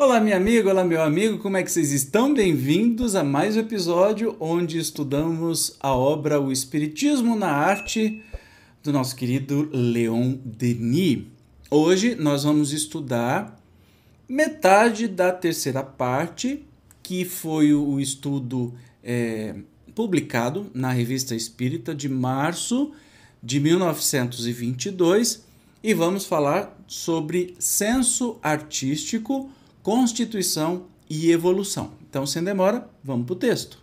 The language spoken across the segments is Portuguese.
Olá, minha amiga, olá, meu amigo, como é que vocês estão? Bem-vindos a mais um episódio onde estudamos a obra O Espiritismo na Arte do nosso querido Leon Denis. Hoje nós vamos estudar metade da terceira parte, que foi o estudo é, publicado na Revista Espírita de março de 1922, e vamos falar sobre senso artístico constituição e evolução. Então, sem demora, vamos para o texto.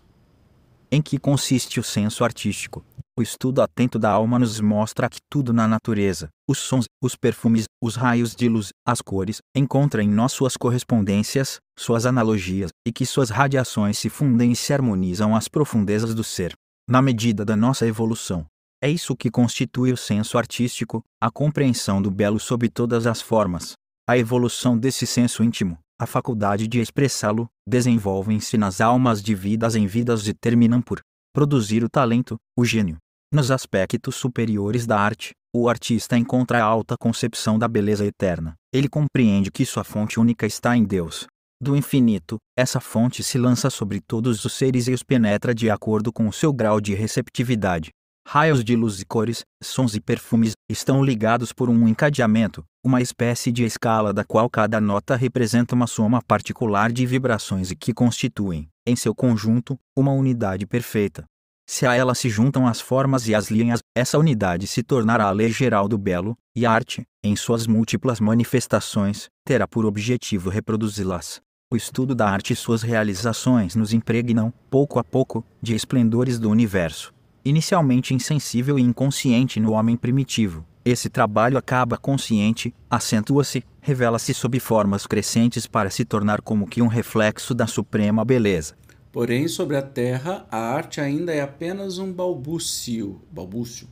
Em que consiste o senso artístico? O estudo atento da alma nos mostra que tudo na natureza, os sons, os perfumes, os raios de luz, as cores, encontra em nós suas correspondências, suas analogias, e que suas radiações se fundem e se harmonizam às profundezas do ser, na medida da nossa evolução. É isso que constitui o senso artístico, a compreensão do belo sob todas as formas. A evolução desse senso íntimo, a faculdade de expressá-lo, desenvolvem-se nas almas de vidas em vidas e terminam por produzir o talento, o gênio. Nos aspectos superiores da arte, o artista encontra a alta concepção da beleza eterna. Ele compreende que sua fonte única está em Deus. Do infinito, essa fonte se lança sobre todos os seres e os penetra de acordo com o seu grau de receptividade. Raios de luz e cores, sons e perfumes estão ligados por um encadeamento, uma espécie de escala da qual cada nota representa uma soma particular de vibrações e que constituem, em seu conjunto, uma unidade perfeita. Se a ela se juntam as formas e as linhas, essa unidade se tornará a lei geral do belo, e a arte, em suas múltiplas manifestações, terá por objetivo reproduzi-las. O estudo da arte e suas realizações nos impregnam, pouco a pouco, de esplendores do universo inicialmente insensível e inconsciente no homem primitivo. Esse trabalho acaba consciente, acentua-se, revela-se sob formas crescentes para se tornar como que um reflexo da suprema beleza. Porém, sobre a Terra, a arte ainda é apenas um balbúcio. balbúcio.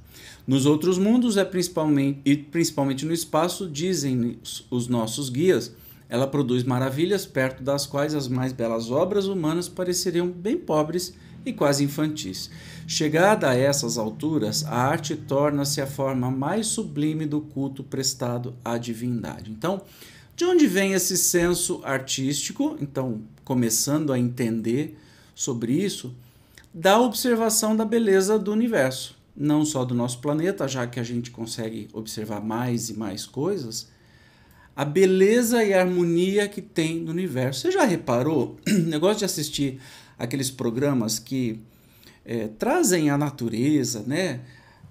Nos outros mundos, é principalmente, e principalmente no espaço, dizem os nossos guias, ela produz maravilhas perto das quais as mais belas obras humanas pareceriam bem pobres e quase infantis. Chegada a essas alturas, a arte torna-se a forma mais sublime do culto prestado à divindade. Então, de onde vem esse senso artístico? Então, começando a entender sobre isso, da observação da beleza do universo, não só do nosso planeta, já que a gente consegue observar mais e mais coisas, a beleza e a harmonia que tem no universo. Você já reparou? O negócio de assistir aqueles programas que é, trazem a natureza, né?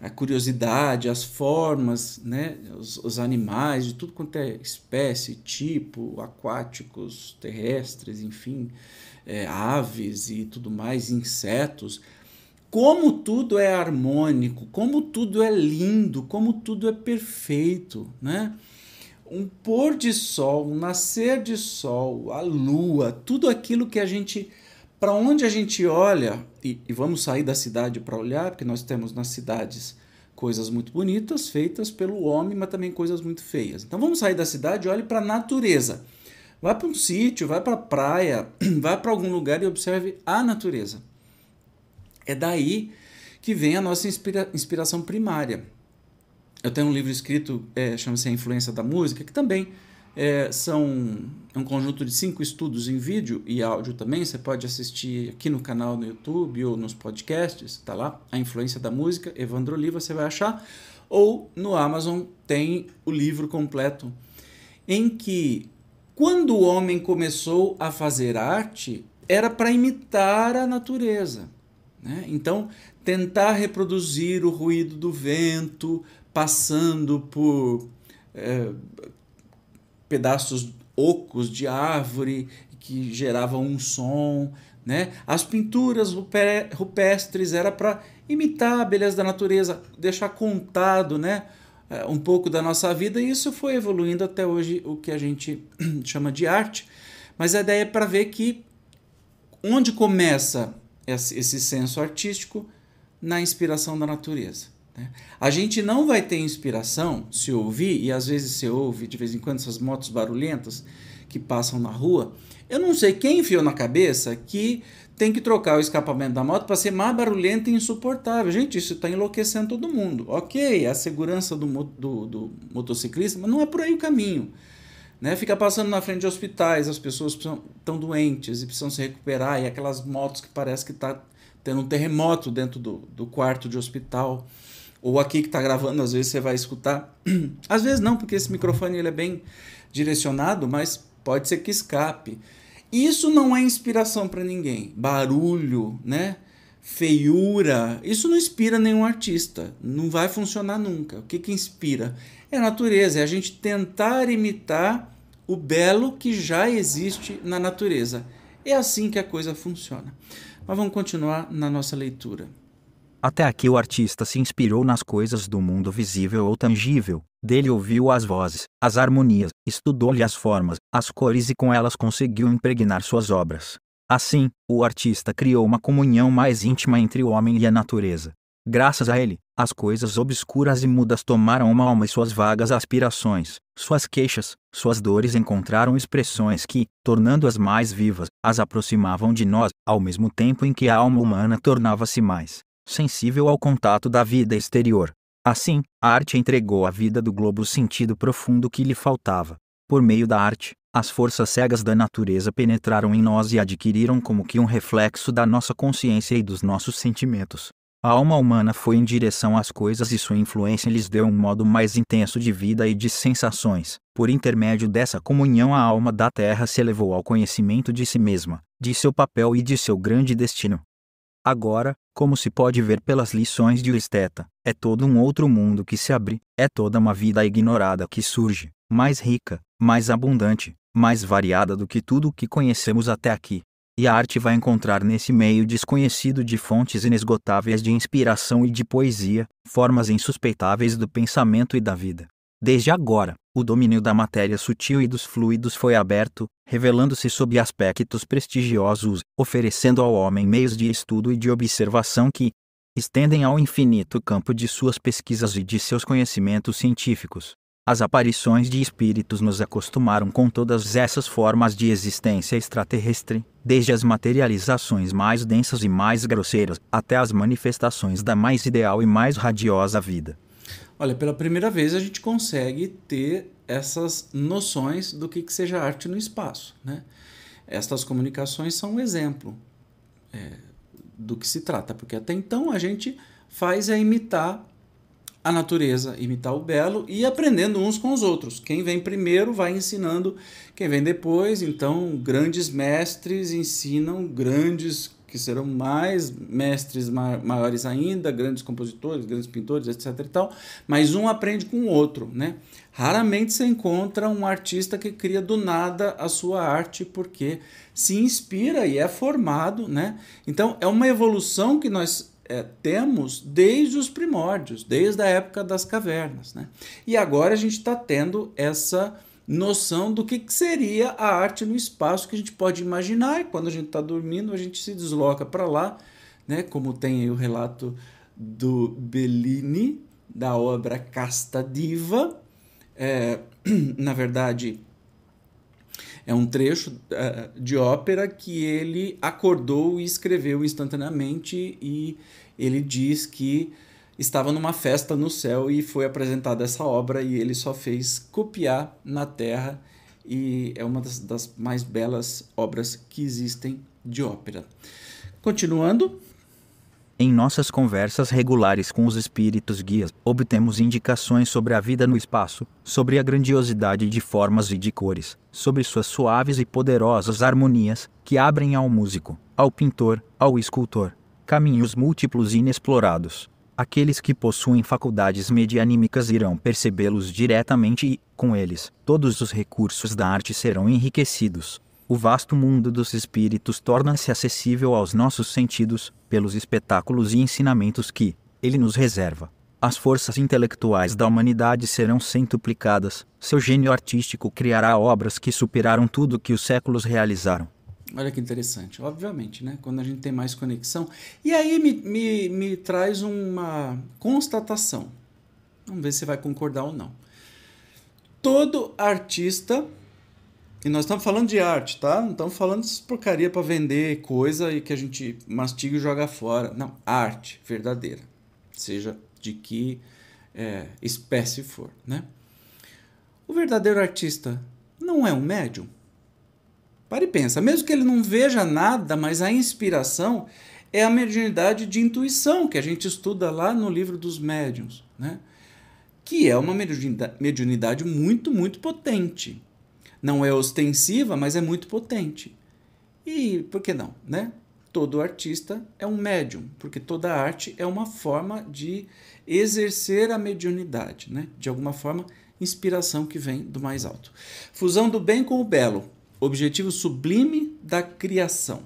a curiosidade, as formas, né? os, os animais, de tudo quanto é espécie, tipo, aquáticos, terrestres, enfim, é, aves e tudo mais, insetos. Como tudo é harmônico, como tudo é lindo, como tudo é perfeito, né? Um pôr de sol, um nascer de sol, a lua, tudo aquilo que a gente para onde a gente olha, e, e vamos sair da cidade para olhar, porque nós temos nas cidades coisas muito bonitas feitas pelo homem, mas também coisas muito feias. Então vamos sair da cidade e olhe para a natureza. Vá para um sítio, vai para a praia, vá para algum lugar e observe a natureza. É daí que vem a nossa inspira inspiração primária. Eu tenho um livro escrito, é, chama-se A Influência da Música, que também é, são um conjunto de cinco estudos em vídeo e áudio também. Você pode assistir aqui no canal no YouTube ou nos podcasts, tá lá. A influência da música, Evandro Oliva, você vai achar. Ou no Amazon tem o livro completo, em que quando o homem começou a fazer arte, era para imitar a natureza. Né? Então, tentar reproduzir o ruído do vento passando por é, pedaços ocos de árvore que geravam um som, né? As pinturas rupestres era para imitar a beleza da natureza, deixar contado, né? Eh, um pouco da nossa vida e isso foi evoluindo até hoje o que a gente chama de arte. Mas a ideia é para ver que onde começa esse senso artístico na inspiração da natureza. Né? A gente não vai ter inspiração se ouvir, e às vezes você ouve de vez em quando essas motos barulhentas que passam na rua. Eu não sei quem enfiou na cabeça que tem que trocar o escapamento da moto para ser mais barulhento e insuportável. Gente, isso está enlouquecendo todo mundo. Ok, a segurança do, do, do, motociclista, mas não é por aí o caminho. Né? Fica passando na frente de hospitais, as pessoas estão doentes e precisam se recuperar, e aquelas motos que parece que está tendo um terremoto dentro do, do quarto de hospital. Ou aqui que está gravando, às vezes você vai escutar. Às vezes não, porque esse microfone ele é bem direcionado, mas pode ser que escape. Isso não é inspiração para ninguém. Barulho, né? Feiura, isso não inspira nenhum artista. Não vai funcionar nunca. O que, que inspira? É a natureza, é a gente tentar imitar o belo que já existe na natureza. É assim que a coisa funciona. Mas vamos continuar na nossa leitura. Até aqui o artista se inspirou nas coisas do mundo visível ou tangível, dele ouviu as vozes, as harmonias, estudou-lhe as formas, as cores e com elas conseguiu impregnar suas obras. Assim, o artista criou uma comunhão mais íntima entre o homem e a natureza. Graças a ele, as coisas obscuras e mudas tomaram uma alma e suas vagas aspirações, suas queixas, suas dores encontraram expressões que, tornando-as mais vivas, as aproximavam de nós, ao mesmo tempo em que a alma humana tornava-se mais sensível ao contato da vida exterior. Assim, a arte entregou à vida do globo o sentido profundo que lhe faltava. Por meio da arte, as forças cegas da natureza penetraram em nós e adquiriram como que um reflexo da nossa consciência e dos nossos sentimentos. A alma humana foi em direção às coisas e sua influência lhes deu um modo mais intenso de vida e de sensações. Por intermédio dessa comunhão, a alma da terra se elevou ao conhecimento de si mesma, de seu papel e de seu grande destino. Agora, como se pode ver pelas lições de esteta, é todo um outro mundo que se abre, é toda uma vida ignorada que surge, mais rica, mais abundante, mais variada do que tudo o que conhecemos até aqui. E a arte vai encontrar nesse meio desconhecido de fontes inesgotáveis de inspiração e de poesia, formas insuspeitáveis do pensamento e da vida. Desde agora, o domínio da matéria sutil e dos fluidos foi aberto, revelando-se sob aspectos prestigiosos, oferecendo ao homem meios de estudo e de observação que estendem ao infinito campo de suas pesquisas e de seus conhecimentos científicos. As aparições de espíritos nos acostumaram com todas essas formas de existência extraterrestre, desde as materializações mais densas e mais grosseiras, até as manifestações da mais ideal e mais radiosa vida. Olha, pela primeira vez a gente consegue ter essas noções do que, que seja arte no espaço. Né? Estas comunicações são um exemplo é, do que se trata, porque até então a gente faz é imitar a natureza, imitar o belo e aprendendo uns com os outros. Quem vem primeiro vai ensinando quem vem depois, então grandes mestres ensinam grandes que serão mais mestres maiores ainda, grandes compositores, grandes pintores, etc e tal, mas um aprende com o outro, né? Raramente se encontra um artista que cria do nada a sua arte porque se inspira e é formado, né? Então é uma evolução que nós é, temos desde os primórdios, desde a época das cavernas, né? E agora a gente está tendo essa noção do que, que seria a arte no espaço que a gente pode imaginar. E quando a gente está dormindo, a gente se desloca para lá, né? como tem aí o relato do Bellini, da obra Casta Diva. É, na verdade, é um trecho uh, de ópera que ele acordou e escreveu instantaneamente, e ele diz que estava numa festa no céu e foi apresentada essa obra e ele só fez copiar na terra e é uma das, das mais belas obras que existem de ópera. Continuando. Em nossas conversas regulares com os espíritos guias, obtemos indicações sobre a vida no espaço, sobre a grandiosidade de formas e de cores, sobre suas suaves e poderosas harmonias, que abrem ao músico, ao pintor, ao escultor, caminhos múltiplos e inexplorados, Aqueles que possuem faculdades medianímicas irão percebê-los diretamente e, com eles, todos os recursos da arte serão enriquecidos. O vasto mundo dos espíritos torna-se acessível aos nossos sentidos, pelos espetáculos e ensinamentos que ele nos reserva. As forças intelectuais da humanidade serão centuplicadas, seu gênio artístico criará obras que superaram tudo que os séculos realizaram. Olha que interessante. Obviamente, né? Quando a gente tem mais conexão. E aí me, me, me traz uma constatação. Vamos ver se vai concordar ou não. Todo artista, e nós estamos falando de arte, tá? Não estamos falando de porcaria para vender coisa e que a gente mastiga e joga fora. Não, arte verdadeira. Seja de que é, espécie for, né? O verdadeiro artista não é um médium? Pare e pensa, mesmo que ele não veja nada, mas a inspiração é a mediunidade de intuição que a gente estuda lá no livro dos médiuns, né? que é uma mediunidade muito, muito potente. Não é ostensiva, mas é muito potente. E por que não, né? Todo artista é um médium, porque toda arte é uma forma de exercer a mediunidade, né? De alguma forma, inspiração que vem do mais alto. Fusão do bem com o belo objetivo sublime da criação.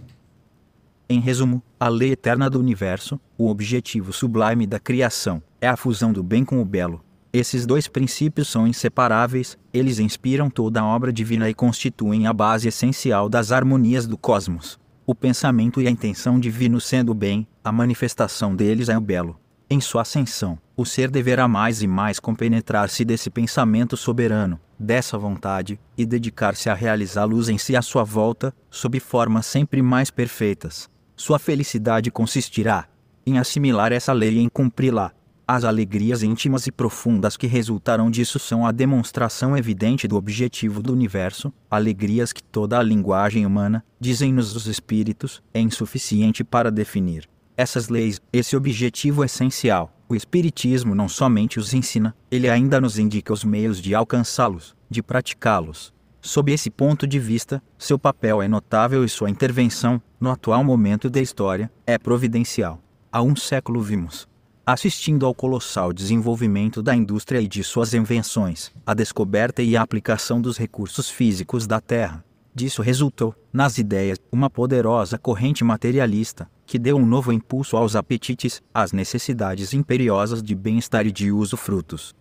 Em resumo, a lei eterna do universo, o objetivo sublime da criação, é a fusão do bem com o belo. Esses dois princípios são inseparáveis, eles inspiram toda a obra divina e constituem a base essencial das harmonias do cosmos. O pensamento e a intenção divino sendo o bem, a manifestação deles é o belo. Em sua ascensão, o ser deverá mais e mais compenetrar-se desse pensamento soberano, dessa vontade, e dedicar-se a luz em si à sua volta, sob formas sempre mais perfeitas. Sua felicidade consistirá em assimilar essa lei e em cumpri-la. As alegrias íntimas e profundas que resultarão disso são a demonstração evidente do objetivo do universo, alegrias que toda a linguagem humana, dizem-nos os espíritos, é insuficiente para definir essas leis, esse objetivo essencial. O Espiritismo não somente os ensina, ele ainda nos indica os meios de alcançá-los, de praticá-los. Sob esse ponto de vista, seu papel é notável e sua intervenção, no atual momento da história, é providencial. Há um século vimos, assistindo ao colossal desenvolvimento da indústria e de suas invenções, a descoberta e a aplicação dos recursos físicos da Terra. Disso resultou, nas ideias, uma poderosa corrente materialista, que deu um novo impulso aos apetites, às necessidades imperiosas de bem-estar e de usufrutos.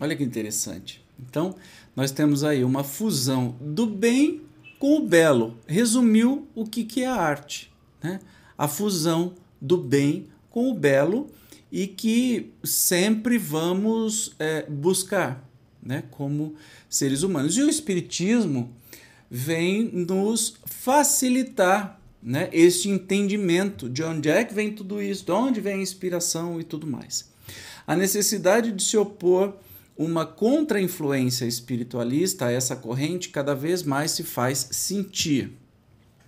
Olha que interessante. Então, nós temos aí uma fusão do bem com o belo. Resumiu o que, que é a arte. Né? A fusão do bem com o belo e que sempre vamos é, buscar né? como seres humanos. E o Espiritismo vem nos facilitar né, este entendimento de onde é que vem tudo isso, de onde vem a inspiração e tudo mais. A necessidade de se opor uma contra-influência espiritualista a essa corrente cada vez mais se faz sentir.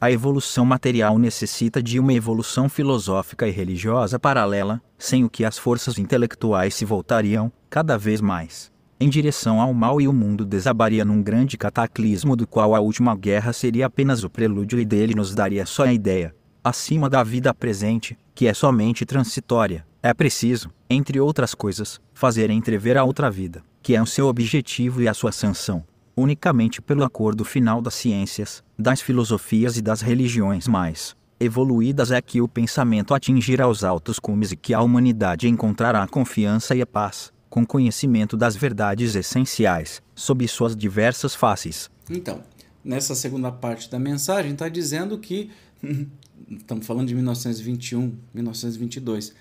A evolução material necessita de uma evolução filosófica e religiosa paralela, sem o que as forças intelectuais se voltariam, cada vez mais, em direção ao mal e o mundo desabaria num grande cataclismo do qual a última guerra seria apenas o prelúdio e dele nos daria só a ideia, acima da vida presente, que é somente transitória. É preciso, entre outras coisas, fazer entrever a outra vida, que é o seu objetivo e a sua sanção, unicamente pelo acordo final das ciências, das filosofias e das religiões mais evoluídas é que o pensamento atingirá os altos cumes e que a humanidade encontrará a confiança e a paz com conhecimento das verdades essenciais, sob suas diversas faces. Então, nessa segunda parte da mensagem, está dizendo que, estamos falando de 1921, 1922,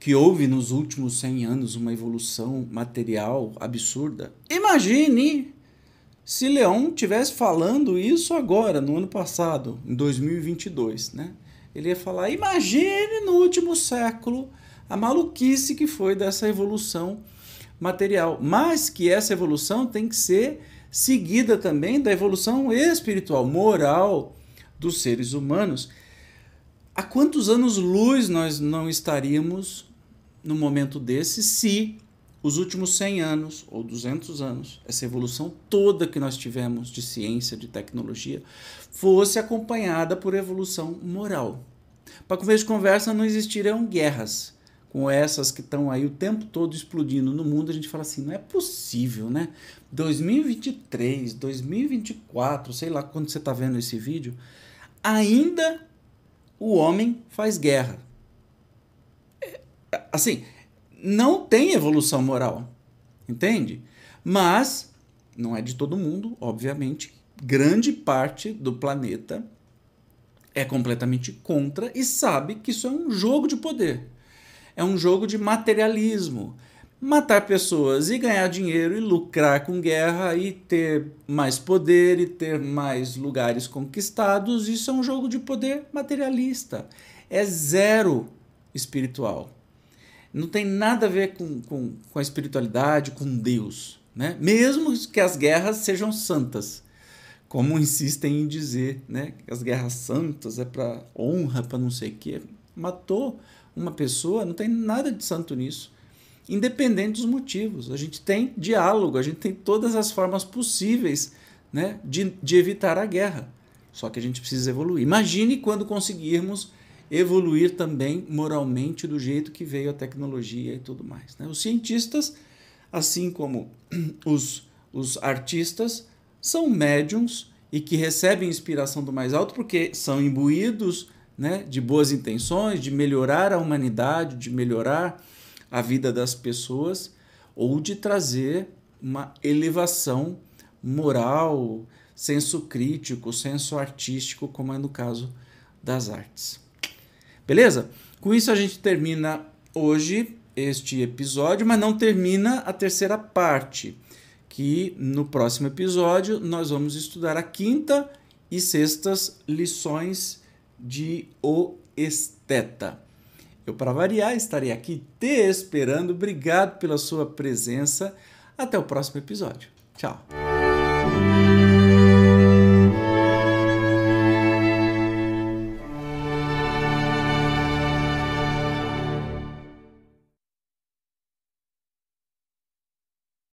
que houve nos últimos 100 anos uma evolução material absurda. Imagine se Leão tivesse falando isso agora, no ano passado, em 2022, né? Ele ia falar: imagine no último século a maluquice que foi dessa evolução material, mas que essa evolução tem que ser seguida também da evolução espiritual, moral dos seres humanos. Há quantos anos-luz nós não estaríamos no momento desse se os últimos 100 anos ou 200 anos, essa evolução toda que nós tivemos de ciência, de tecnologia, fosse acompanhada por evolução moral? Para começo de conversa, não existiriam guerras com essas que estão aí o tempo todo explodindo no mundo, a gente fala assim, não é possível, né? 2023, 2024, sei lá quando você está vendo esse vídeo, ainda o homem faz guerra. É, assim, não tem evolução moral, entende? Mas não é de todo mundo, obviamente. Grande parte do planeta é completamente contra e sabe que isso é um jogo de poder é um jogo de materialismo. Matar pessoas e ganhar dinheiro e lucrar com guerra e ter mais poder e ter mais lugares conquistados, isso é um jogo de poder materialista. É zero espiritual. Não tem nada a ver com, com, com a espiritualidade, com Deus. Né? Mesmo que as guerras sejam santas. como insistem em dizer, né? As guerras santas é para honra, para não sei o quê. Matou uma pessoa, não tem nada de santo nisso. Independente dos motivos. A gente tem diálogo, a gente tem todas as formas possíveis né, de, de evitar a guerra. Só que a gente precisa evoluir. Imagine quando conseguirmos evoluir também moralmente do jeito que veio a tecnologia e tudo mais. Né? Os cientistas, assim como os, os artistas, são médiums e que recebem inspiração do mais alto porque são imbuídos né, de boas intenções, de melhorar a humanidade, de melhorar a vida das pessoas ou de trazer uma elevação moral, senso crítico, senso artístico, como é no caso das artes. Beleza? Com isso a gente termina hoje este episódio, mas não termina a terceira parte, que no próximo episódio nós vamos estudar a quinta e sextas lições de O Esteta. Eu, para variar, estarei aqui te esperando. Obrigado pela sua presença. Até o próximo episódio. Tchau.